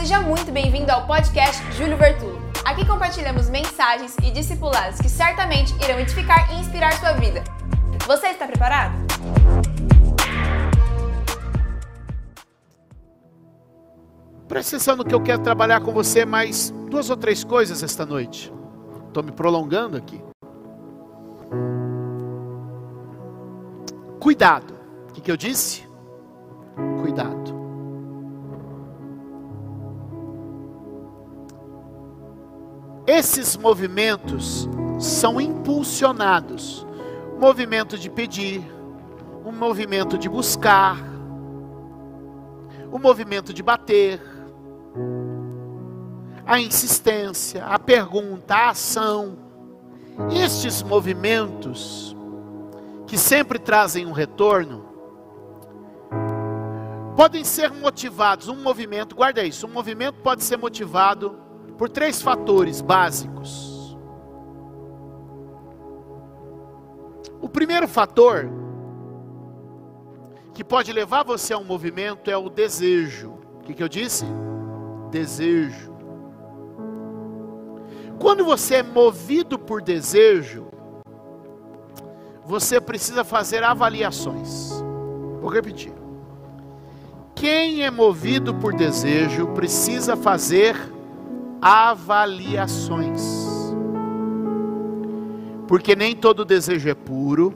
seja muito bem-vindo ao podcast Júlio Vertulo. Aqui compartilhamos mensagens e discipulados que certamente irão edificar e inspirar sua vida. Você está preparado? Presta atenção no que eu quero trabalhar com você mais duas ou três coisas esta noite. Estou me prolongando aqui. Cuidado. O que, que eu disse? Cuidado. Esses movimentos são impulsionados. Movimento de pedir, um movimento de buscar, o um movimento de bater, a insistência, a pergunta, a ação. Estes movimentos que sempre trazem um retorno podem ser motivados, um movimento, guarda isso, um movimento pode ser motivado por três fatores básicos. O primeiro fator que pode levar você a um movimento é o desejo. O que, que eu disse? Desejo. Quando você é movido por desejo, você precisa fazer avaliações. Vou repetir. Quem é movido por desejo precisa fazer avaliações. Porque nem todo desejo é puro,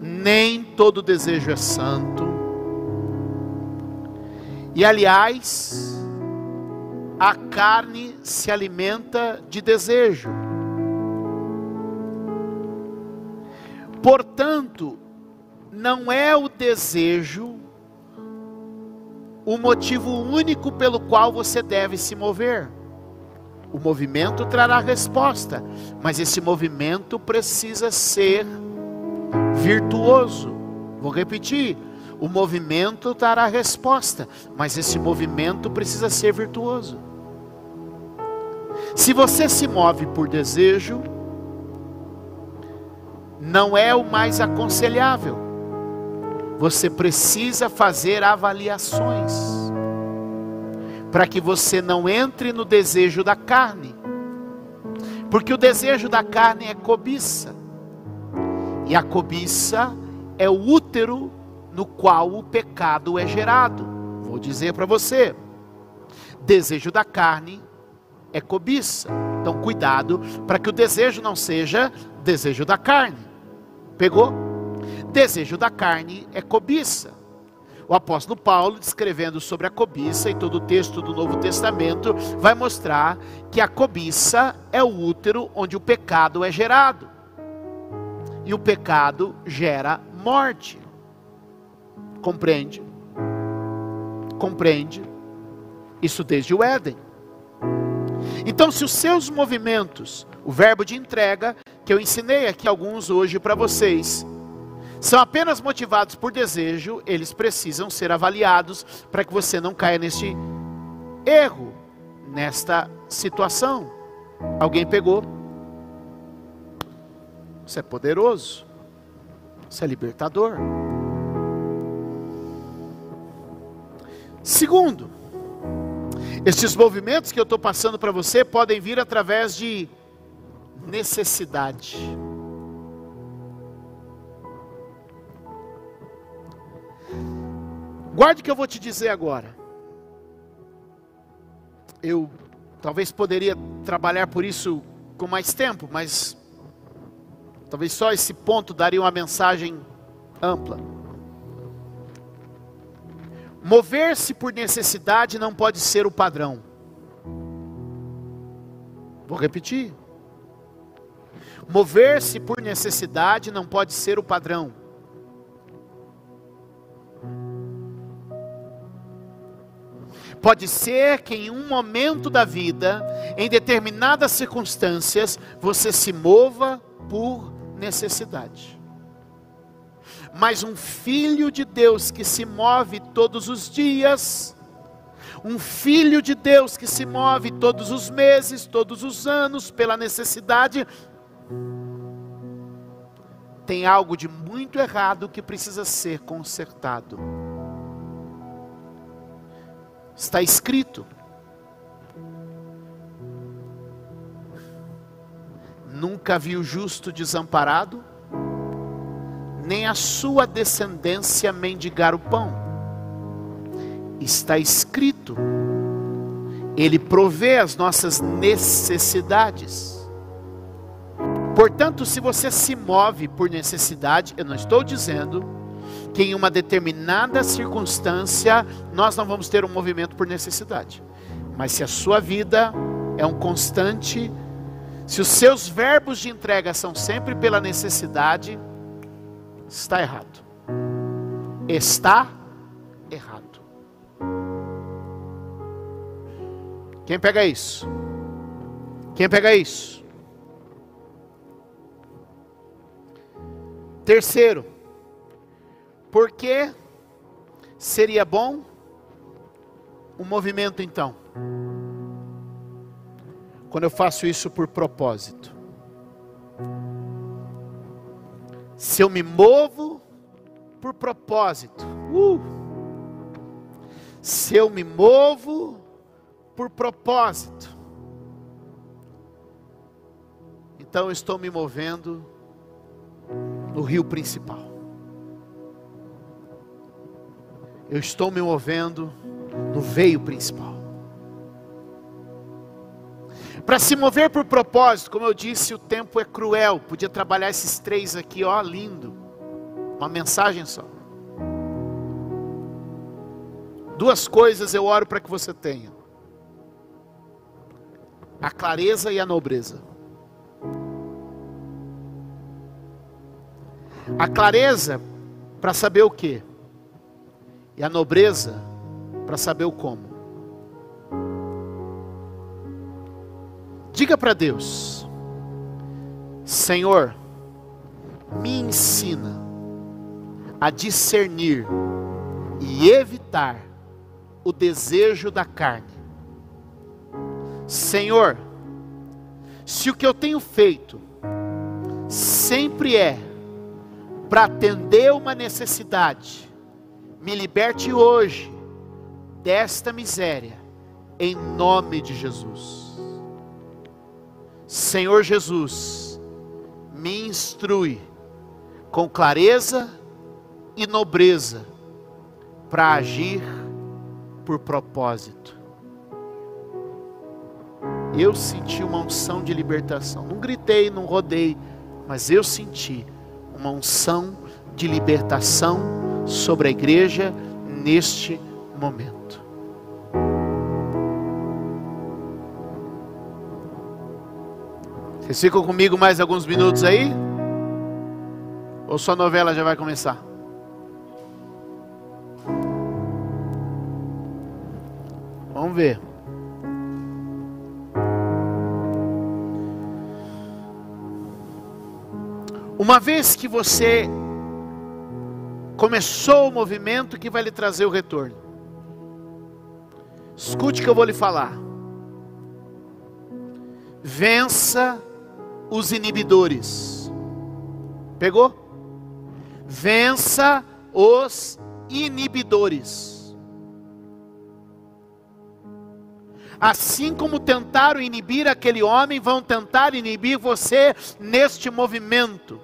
nem todo desejo é santo. E aliás, a carne se alimenta de desejo. Portanto, não é o desejo o motivo único pelo qual você deve se mover. O movimento trará resposta, mas esse movimento precisa ser virtuoso. Vou repetir: o movimento trará resposta, mas esse movimento precisa ser virtuoso. Se você se move por desejo, não é o mais aconselhável você precisa fazer avaliações para que você não entre no desejo da carne, porque o desejo da carne é cobiça, e a cobiça é o útero no qual o pecado é gerado. Vou dizer para você: desejo da carne é cobiça. Então, cuidado para que o desejo não seja desejo da carne. Pegou? Desejo da carne é cobiça. O apóstolo Paulo, descrevendo sobre a cobiça, e todo o texto do Novo Testamento, vai mostrar que a cobiça é o útero onde o pecado é gerado. E o pecado gera morte. Compreende? Compreende? Isso desde o Éden. Então, se os seus movimentos, o verbo de entrega, que eu ensinei aqui alguns hoje para vocês, são apenas motivados por desejo, eles precisam ser avaliados para que você não caia neste erro, nesta situação. Alguém pegou? Você é poderoso, você é libertador. Segundo, estes movimentos que eu estou passando para você podem vir através de necessidade. Guarde o que eu vou te dizer agora. Eu talvez poderia trabalhar por isso com mais tempo, mas talvez só esse ponto daria uma mensagem ampla. Mover-se por necessidade não pode ser o padrão. Vou repetir. Mover-se por necessidade não pode ser o padrão. Pode ser que em um momento da vida, em determinadas circunstâncias, você se mova por necessidade. Mas um filho de Deus que se move todos os dias, um filho de Deus que se move todos os meses, todos os anos, pela necessidade, tem algo de muito errado que precisa ser consertado. Está escrito. Nunca vi o justo desamparado, nem a sua descendência mendigar o pão. Está escrito. Ele provê as nossas necessidades. Portanto, se você se move por necessidade, eu não estou dizendo que em uma determinada circunstância nós não vamos ter um movimento por necessidade. Mas se a sua vida é um constante, se os seus verbos de entrega são sempre pela necessidade, está errado. Está errado. Quem pega isso? Quem pega isso? Terceiro, porque seria bom um movimento então? Quando eu faço isso por propósito. Se eu me movo por propósito. Uh, se eu me movo por propósito. Então eu estou me movendo no rio principal. Eu estou me movendo no veio principal. Para se mover por propósito, como eu disse, o tempo é cruel. Podia trabalhar esses três aqui, ó, lindo. Uma mensagem só. Duas coisas eu oro para que você tenha: a clareza e a nobreza. A clareza para saber o que? E a nobreza para saber o como. Diga para Deus: Senhor, me ensina a discernir e evitar o desejo da carne. Senhor, se o que eu tenho feito sempre é para atender uma necessidade, me liberte hoje desta miséria, em nome de Jesus. Senhor Jesus, me instrui com clareza e nobreza para agir por propósito. Eu senti uma unção de libertação. Não gritei, não rodei, mas eu senti uma unção de libertação sobre a igreja neste momento. Vocês ficam comigo mais alguns minutos aí? Ou sua novela já vai começar? Vamos ver. Uma vez que você começou o movimento que vai lhe trazer o retorno. Escute o que eu vou lhe falar. Vença os inibidores. Pegou? Vença os inibidores. Assim como tentaram inibir aquele homem, vão tentar inibir você neste movimento.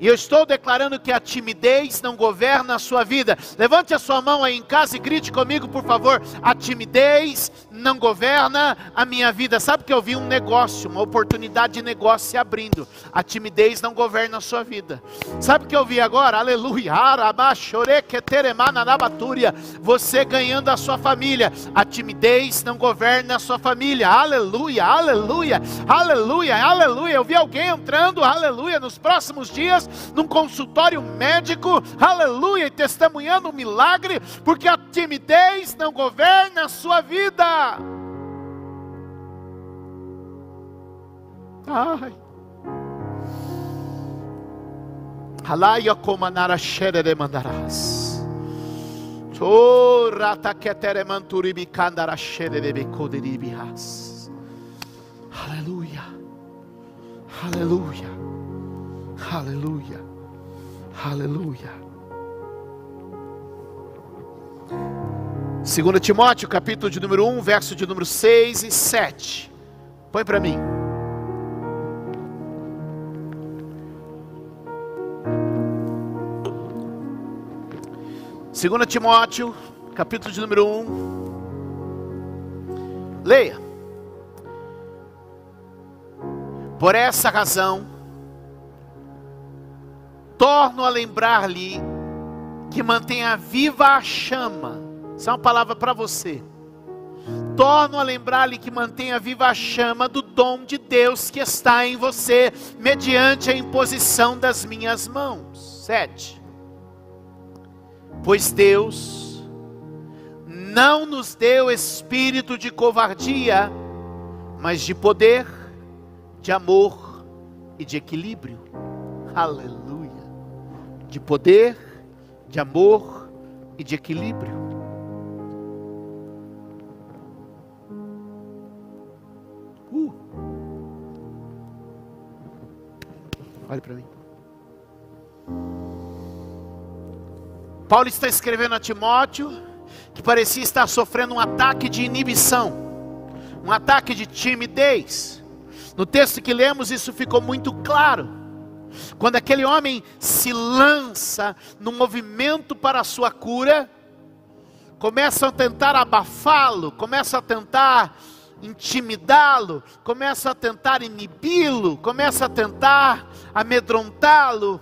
E eu estou declarando que a timidez não governa a sua vida. Levante a sua mão aí em casa e grite comigo, por favor. A timidez não governa a minha vida. Sabe que eu vi um negócio, uma oportunidade de negócio se abrindo. A timidez não governa a sua vida. Sabe que eu vi agora? Aleluia. Você ganhando a sua família. A timidez não governa a sua família. Aleluia, aleluia, aleluia, aleluia. Eu vi alguém entrando, aleluia, nos próximos dias num consultório médico, aleluia, e testemunhando um milagre, porque a timidez não governa a sua vida. Ai. Halaya komanara shere mandarás. Chorata ketere manturibi kandara shere de bekoderibias. Aleluia. Aleluia. Aleluia. Aleluia. 2 Timóteo, capítulo de número 1, verso de número 6 e 7. Põe para mim. Segunda Timóteo, capítulo de número 1. Leia. Por essa razão, torno a lembrar-lhe que mantenha viva a chama. Essa é uma palavra para você. Torno a lembrar-lhe que mantenha viva a chama do dom de Deus que está em você, mediante a imposição das minhas mãos. Sete. Pois Deus não nos deu espírito de covardia, mas de poder, de amor e de equilíbrio. Aleluia. De poder, de amor e de equilíbrio. Uh. Olhe para mim. Paulo está escrevendo a Timóteo que parecia estar sofrendo um ataque de inibição, um ataque de timidez. No texto que lemos, isso ficou muito claro. Quando aquele homem se lança no movimento para a sua cura, começam a tentar abafá-lo, começam a tentar intimidá-lo, começam a tentar inibi-lo, começam a tentar amedrontá-lo.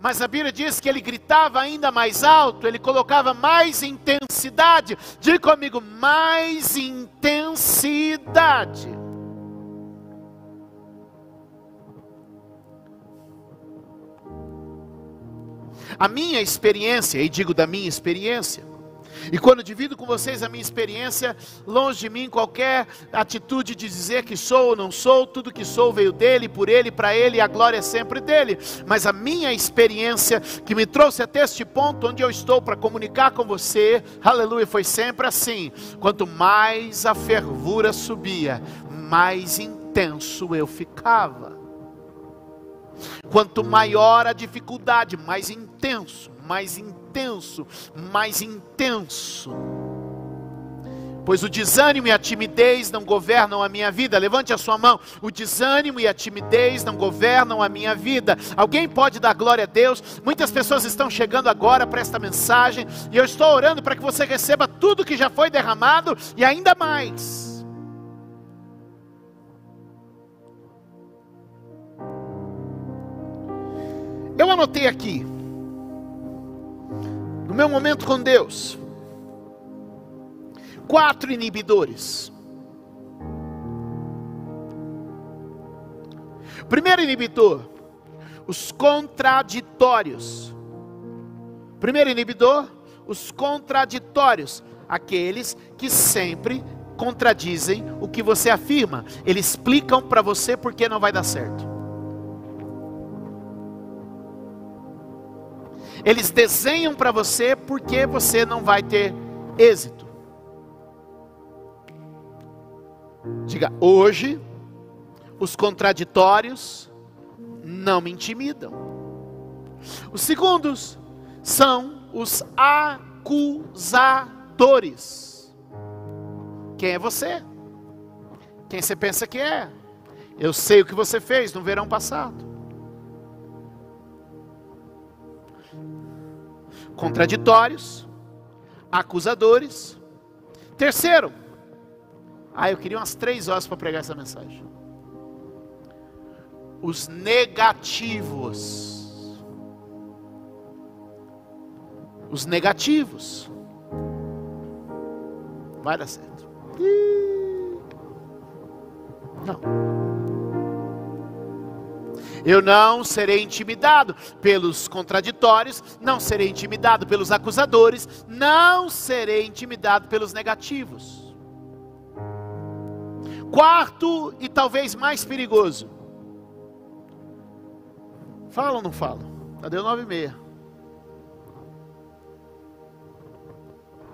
Mas a Bíblia diz que ele gritava ainda mais alto, ele colocava mais intensidade. Diga comigo, mais intensidade. A minha experiência, e digo da minha experiência, e quando divido com vocês a minha experiência, longe de mim qualquer atitude de dizer que sou ou não sou, tudo que sou veio dele, por ele, para ele, e a glória é sempre dele. Mas a minha experiência que me trouxe até este ponto onde eu estou para comunicar com você, aleluia, foi sempre assim: quanto mais a fervura subia, mais intenso eu ficava. Quanto maior a dificuldade, mais intenso, mais intenso, mais intenso. Pois o desânimo e a timidez não governam a minha vida. Levante a sua mão. O desânimo e a timidez não governam a minha vida. Alguém pode dar glória a Deus? Muitas pessoas estão chegando agora para esta mensagem. E eu estou orando para que você receba tudo que já foi derramado e ainda mais. Eu anotei aqui, no meu momento com Deus, quatro inibidores. Primeiro inibidor, os contraditórios. Primeiro inibidor, os contraditórios, aqueles que sempre contradizem o que você afirma. Eles explicam para você por que não vai dar certo. Eles desenham para você porque você não vai ter êxito. Diga, hoje os contraditórios não me intimidam. Os segundos são os acusadores. Quem é você? Quem você pensa que é? Eu sei o que você fez no verão passado. Contraditórios, acusadores. Terceiro, ah, eu queria umas três horas para pregar essa mensagem. Os negativos. Os negativos. Vai dar certo. Não. Eu não serei intimidado pelos contraditórios, não serei intimidado pelos acusadores, não serei intimidado pelos negativos. Quarto e talvez mais perigoso. Fala ou não fala? Já deu nove e meia.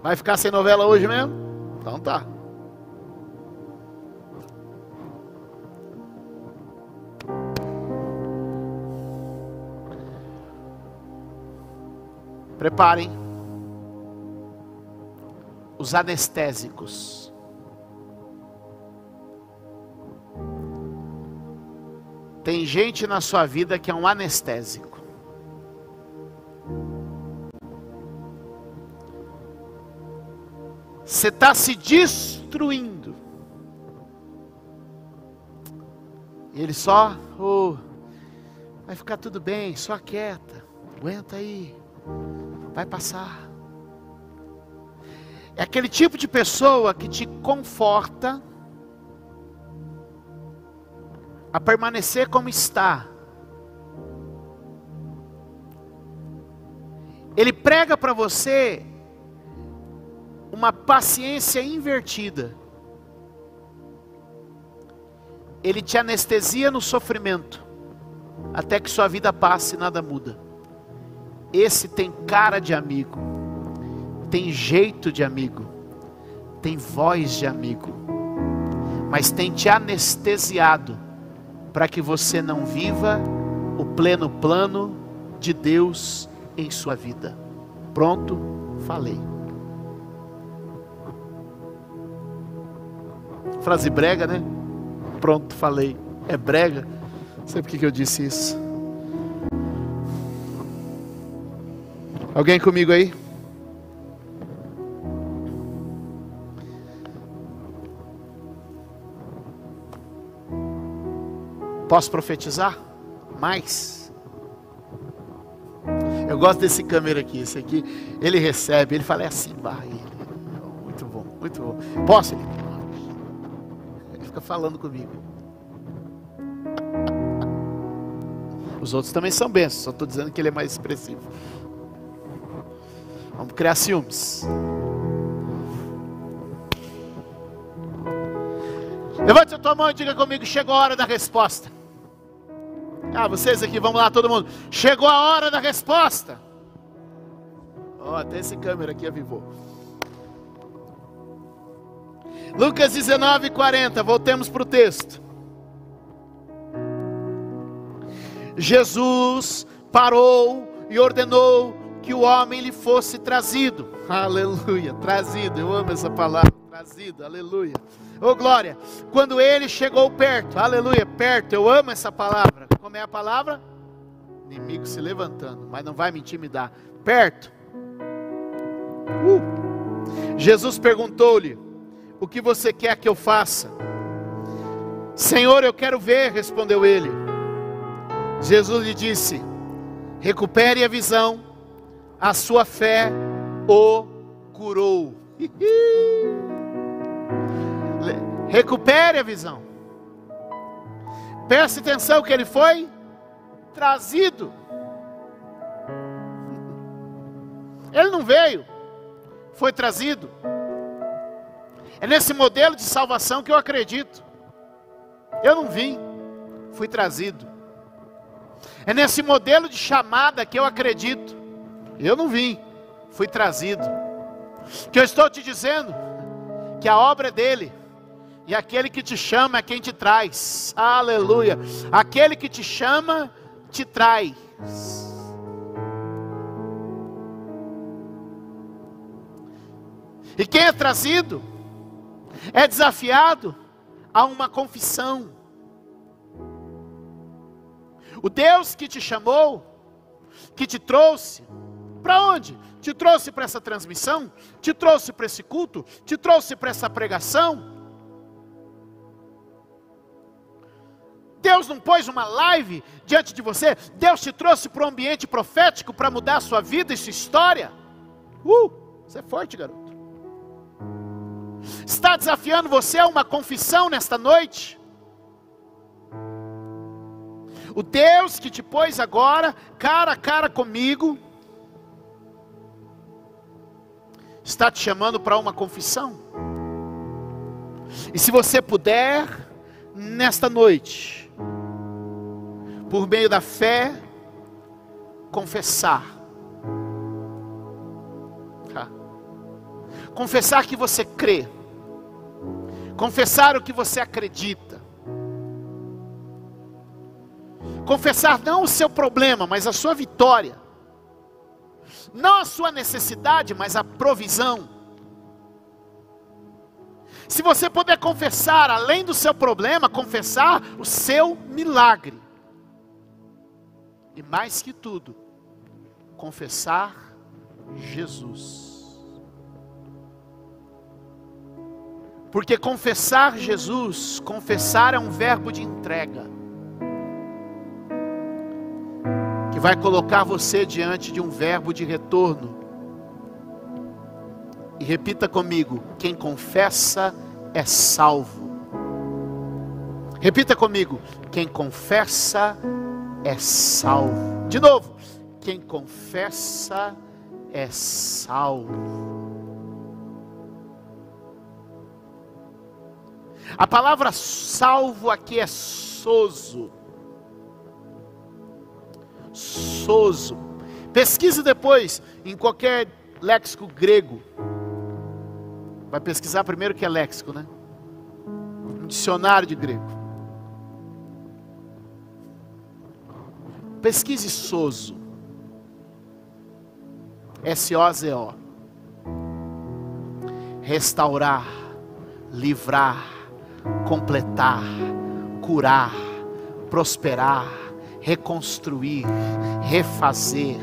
Vai ficar sem novela hoje mesmo? Então tá. Preparem. os anestésicos. Tem gente na sua vida que é um anestésico. Você está se destruindo. E ele só, oh, vai ficar tudo bem, só quieta, aguenta aí, vai passar. É aquele tipo de pessoa que te conforta a permanecer como está. Ele prega para você uma paciência invertida. Ele te anestesia no sofrimento, até que sua vida passe e nada muda. Esse tem cara de amigo, tem jeito de amigo, tem voz de amigo, mas tem te anestesiado para que você não viva o pleno plano de Deus em sua vida. Pronto, falei. Frase brega, né? Pronto, falei. É brega. Sei por que eu disse isso. Alguém comigo aí? Posso profetizar? Mais. Eu gosto desse câmera aqui. Esse aqui, ele recebe, ele fala, é assim, vai. Muito bom, muito bom. Posso? Ele? fica falando comigo. Os outros também são bênçãos, só estou dizendo que ele é mais expressivo. Criar ciúmes. Levante a tua mão e diga comigo: chegou a hora da resposta. Ah, vocês aqui, vamos lá, todo mundo. Chegou a hora da resposta. oh, até esse câmera aqui avivou. Lucas 19, 40, voltemos para o texto. Jesus parou e ordenou que o homem lhe fosse trazido. Aleluia, trazido, eu amo essa palavra, trazido, aleluia. Oh glória, quando ele chegou perto, aleluia, perto, eu amo essa palavra. Como é a palavra? Inimigo se levantando, mas não vai me intimidar. Perto. Uh. Jesus perguntou-lhe: o que você quer que eu faça? Senhor, eu quero ver, respondeu ele. Jesus lhe disse: Recupere a visão, a sua fé o curou. Recupere a visão. Preste atenção que ele foi trazido. Ele não veio, foi trazido. É nesse modelo de salvação que eu acredito. Eu não vim, fui trazido. É nesse modelo de chamada que eu acredito. Eu não vim, fui trazido. Que eu estou te dizendo que a obra é dele. E aquele que te chama é quem te traz. Aleluia. Aquele que te chama te traz. E quem é trazido é desafiado a uma confissão. O Deus que te chamou, que te trouxe, para onde? Te trouxe para essa transmissão? Te trouxe para esse culto? Te trouxe para essa pregação? Deus não pôs uma live diante de você? Deus te trouxe para o ambiente profético para mudar a sua vida e sua história? Uh, você é forte, garoto está desafiando você a uma confissão nesta noite. O Deus que te pôs agora, cara a cara comigo, está te chamando para uma confissão. E se você puder, nesta noite, por meio da fé, confessar. Confessar que você crê confessar o que você acredita, confessar não o seu problema, mas a sua vitória, não a sua necessidade, mas a provisão. Se você puder confessar, além do seu problema, confessar o seu milagre. E mais que tudo, confessar Jesus. Porque confessar Jesus, confessar é um verbo de entrega. Vai colocar você diante de um verbo de retorno. E repita comigo: quem confessa é salvo. Repita comigo: quem confessa é salvo. De novo, quem confessa é salvo. A palavra salvo aqui é sozo. Sozo. Pesquise depois em qualquer léxico grego. Vai pesquisar primeiro que é léxico, né? Um dicionário de grego. Pesquise sozo. S-O-Z-O. Restaurar, livrar, completar, curar, prosperar, reconstruir, refazer.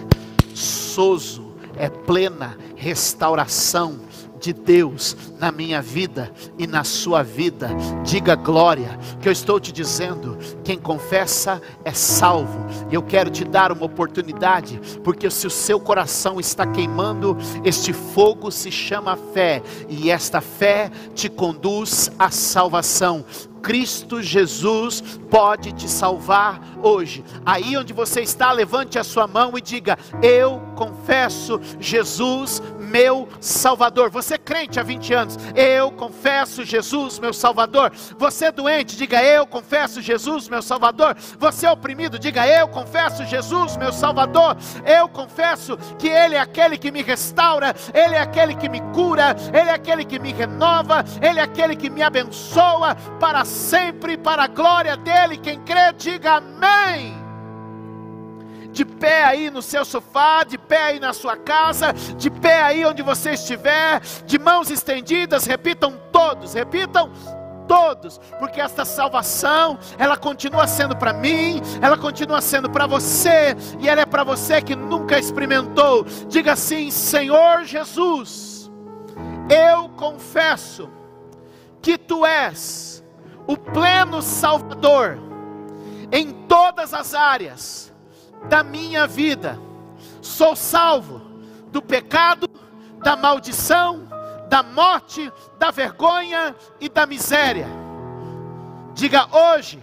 Sozo é plena restauração de Deus na minha vida e na sua vida. Diga glória, que eu estou te dizendo: quem confessa é salvo. Eu quero te dar uma oportunidade, porque se o seu coração está queimando, este fogo se chama fé, e esta fé te conduz à salvação. Cristo Jesus pode te salvar hoje. Aí onde você está, levante a sua mão e diga: Eu confesso Jesus meu Salvador. Você é crente há 20 anos, eu confesso Jesus, meu Salvador. Você é doente, diga eu confesso Jesus, meu Salvador. Você é oprimido, diga eu confesso Jesus, meu Salvador. Eu confesso que Ele é aquele que me restaura, Ele é aquele que me cura, Ele é aquele que me renova, Ele é aquele que me abençoa para sempre, para a glória dEle. Quem crê, diga amém de pé aí no seu sofá, de pé aí na sua casa, de pé aí onde você estiver, de mãos estendidas, repitam todos, repitam todos, porque esta salvação, ela continua sendo para mim, ela continua sendo para você, e ela é para você que nunca experimentou. Diga assim: Senhor Jesus, eu confesso que tu és o pleno Salvador em todas as áreas da minha vida. Sou salvo do pecado, da maldição, da morte, da vergonha e da miséria. Diga hoje: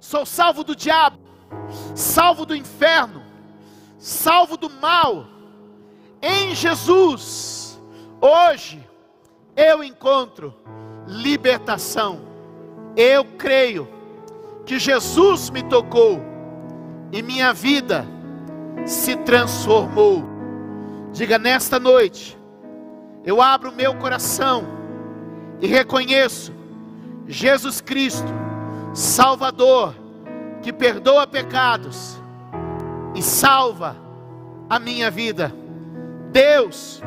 sou salvo do diabo, salvo do inferno, salvo do mal. Em Jesus, hoje eu encontro libertação. Eu creio que Jesus me tocou e minha vida se transformou. Diga nesta noite, eu abro meu coração e reconheço Jesus Cristo, Salvador, que perdoa pecados e salva a minha vida. Deus,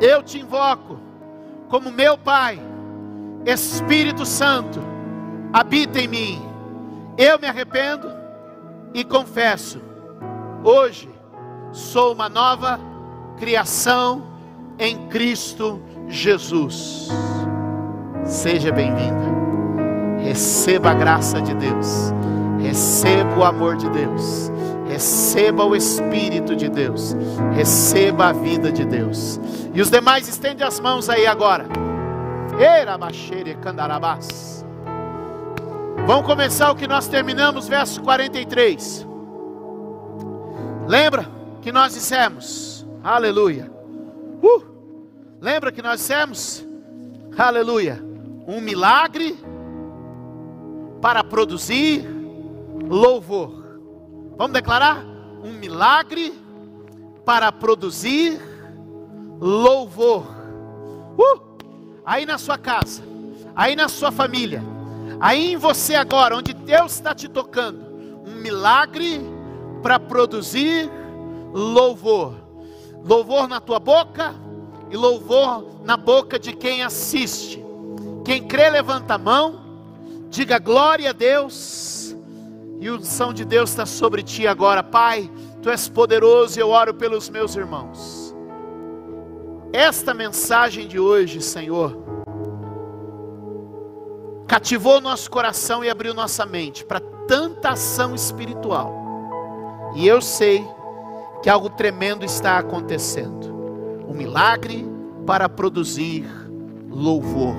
eu te invoco como meu Pai, Espírito Santo, habita em mim. Eu me arrependo e confesso: hoje sou uma nova criação em Cristo Jesus. Seja bem-vinda. Receba a graça de Deus. Receba o amor de Deus. Receba o Espírito de Deus. Receba a vida de Deus. E os demais estende as mãos aí agora. Era candarabás. Vamos começar o que nós terminamos, verso 43. Lembra que nós dissemos, aleluia. Uh, lembra que nós dissemos, aleluia, um milagre para produzir louvor. Vamos declarar? Um milagre para produzir louvor. Uh, aí na sua casa, aí na sua família Aí em você agora, onde Deus está te tocando, um milagre para produzir louvor. Louvor na tua boca e louvor na boca de quem assiste. Quem crê, levanta a mão, diga glória a Deus, e a unção de Deus está sobre ti agora, Pai. Tu és poderoso e eu oro pelos meus irmãos. Esta mensagem de hoje, Senhor, cativou nosso coração e abriu nossa mente para tanta ação espiritual. E eu sei que algo tremendo está acontecendo. Um milagre para produzir louvor.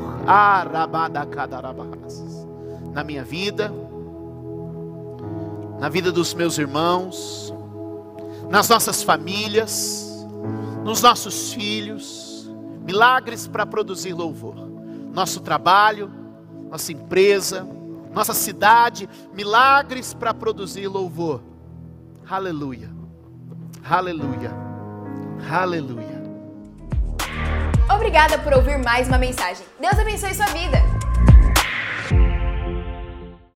Na minha vida, na vida dos meus irmãos, nas nossas famílias, nos nossos filhos, milagres para produzir louvor. Nosso trabalho, nossa empresa, nossa cidade, milagres para produzir louvor. Aleluia, aleluia, aleluia. Obrigada por ouvir mais uma mensagem. Deus abençoe sua vida.